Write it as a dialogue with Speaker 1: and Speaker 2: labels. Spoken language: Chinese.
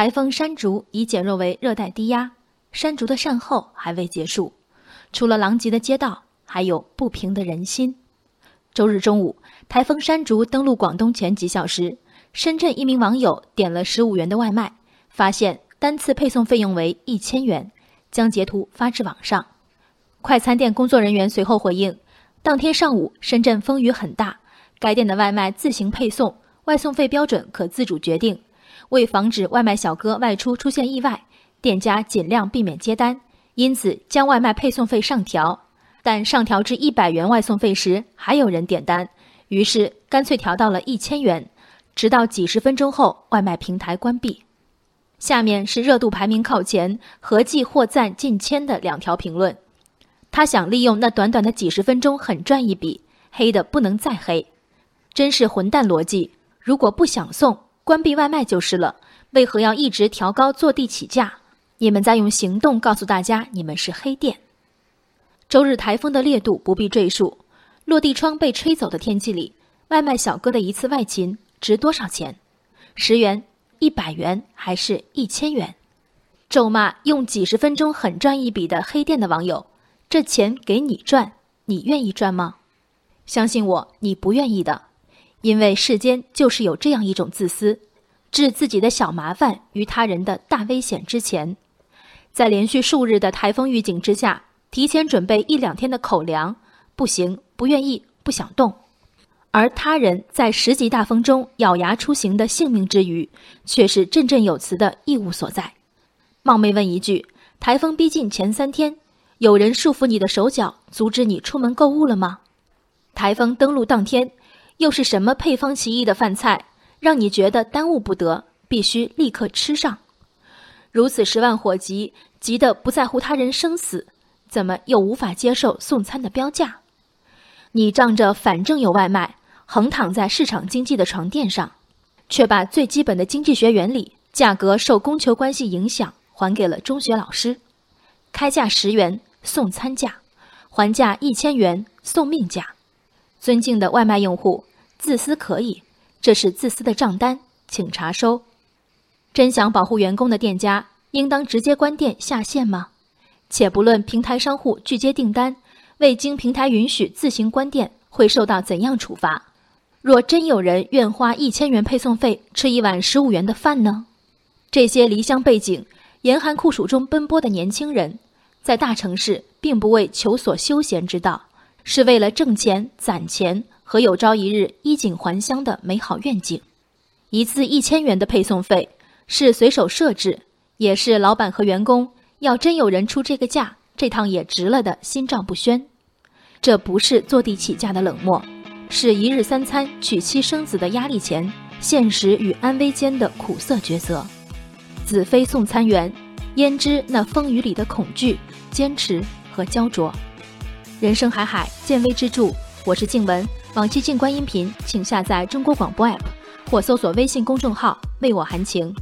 Speaker 1: 台风山竹已减弱为热带低压，山竹的善后还未结束。除了狼藉的街道，还有不平的人心。周日中午，台风山竹登陆广东前几小时，深圳一名网友点了十五元的外卖，发现单次配送费用为一千元，将截图发至网上。快餐店工作人员随后回应，当天上午深圳风雨很大，该店的外卖自行配送，外送费标准可自主决定。为防止外卖小哥外出出现意外，店家尽量避免接单，因此将外卖配送费上调。但上调至一百元外送费时，还有人点单，于是干脆调到了一千元。直到几十分钟后，外卖平台关闭。下面是热度排名靠前、合计获赞近千的两条评论。他想利用那短短的几十分钟狠赚一笔，黑的不能再黑，真是混蛋逻辑！如果不想送，关闭外卖就是了，为何要一直调高坐地起价？你们在用行动告诉大家你们是黑店。周日台风的烈度不必赘述，落地窗被吹走的天气里，外卖小哥的一次外勤值多少钱？十元、一百元还是一千元？咒骂用几十分钟狠赚一笔的黑店的网友，这钱给你赚，你愿意赚吗？相信我，你不愿意的。因为世间就是有这样一种自私，置自己的小麻烦于他人的大危险之前，在连续数日的台风预警之下，提前准备一两天的口粮不行，不愿意，不想动；而他人在十级大风中咬牙出行的性命之余，却是振振有词的义务所在。冒昧问一句：台风逼近前三天，有人束缚你的手脚，阻止你出门购物了吗？台风登陆当天。又是什么配方奇异的饭菜，让你觉得耽误不得，必须立刻吃上？如此十万火急，急得不在乎他人生死，怎么又无法接受送餐的标价？你仗着反正有外卖，横躺在市场经济的床垫上，却把最基本的经济学原理——价格受供求关系影响——还给了中学老师。开价十元送餐价，还价一千元送命价。尊敬的外卖用户。自私可以，这是自私的账单，请查收。真想保护员工的店家，应当直接关店下线吗？且不论平台商户拒接订单，未经平台允许自行关店，会受到怎样处罚？若真有人愿花一千元配送费吃一碗十五元的饭呢？这些离乡背井、严寒酷暑中奔波的年轻人，在大城市并不为求索休闲之道，是为了挣钱攒钱。和有朝一日衣锦还乡的美好愿景，一次一千元的配送费是随手设置，也是老板和员工要真有人出这个价，这趟也值了的心照不宣。这不是坐地起价的冷漠，是一日三餐、娶妻生子的压力前，现实与安危间的苦涩抉择。子非送餐员，焉知那风雨里的恐惧、坚持和焦灼？人生海海，见微知著。我是静文。往期静观音频，请下载中国广播 APP 或搜索微信公众号“为我含情”。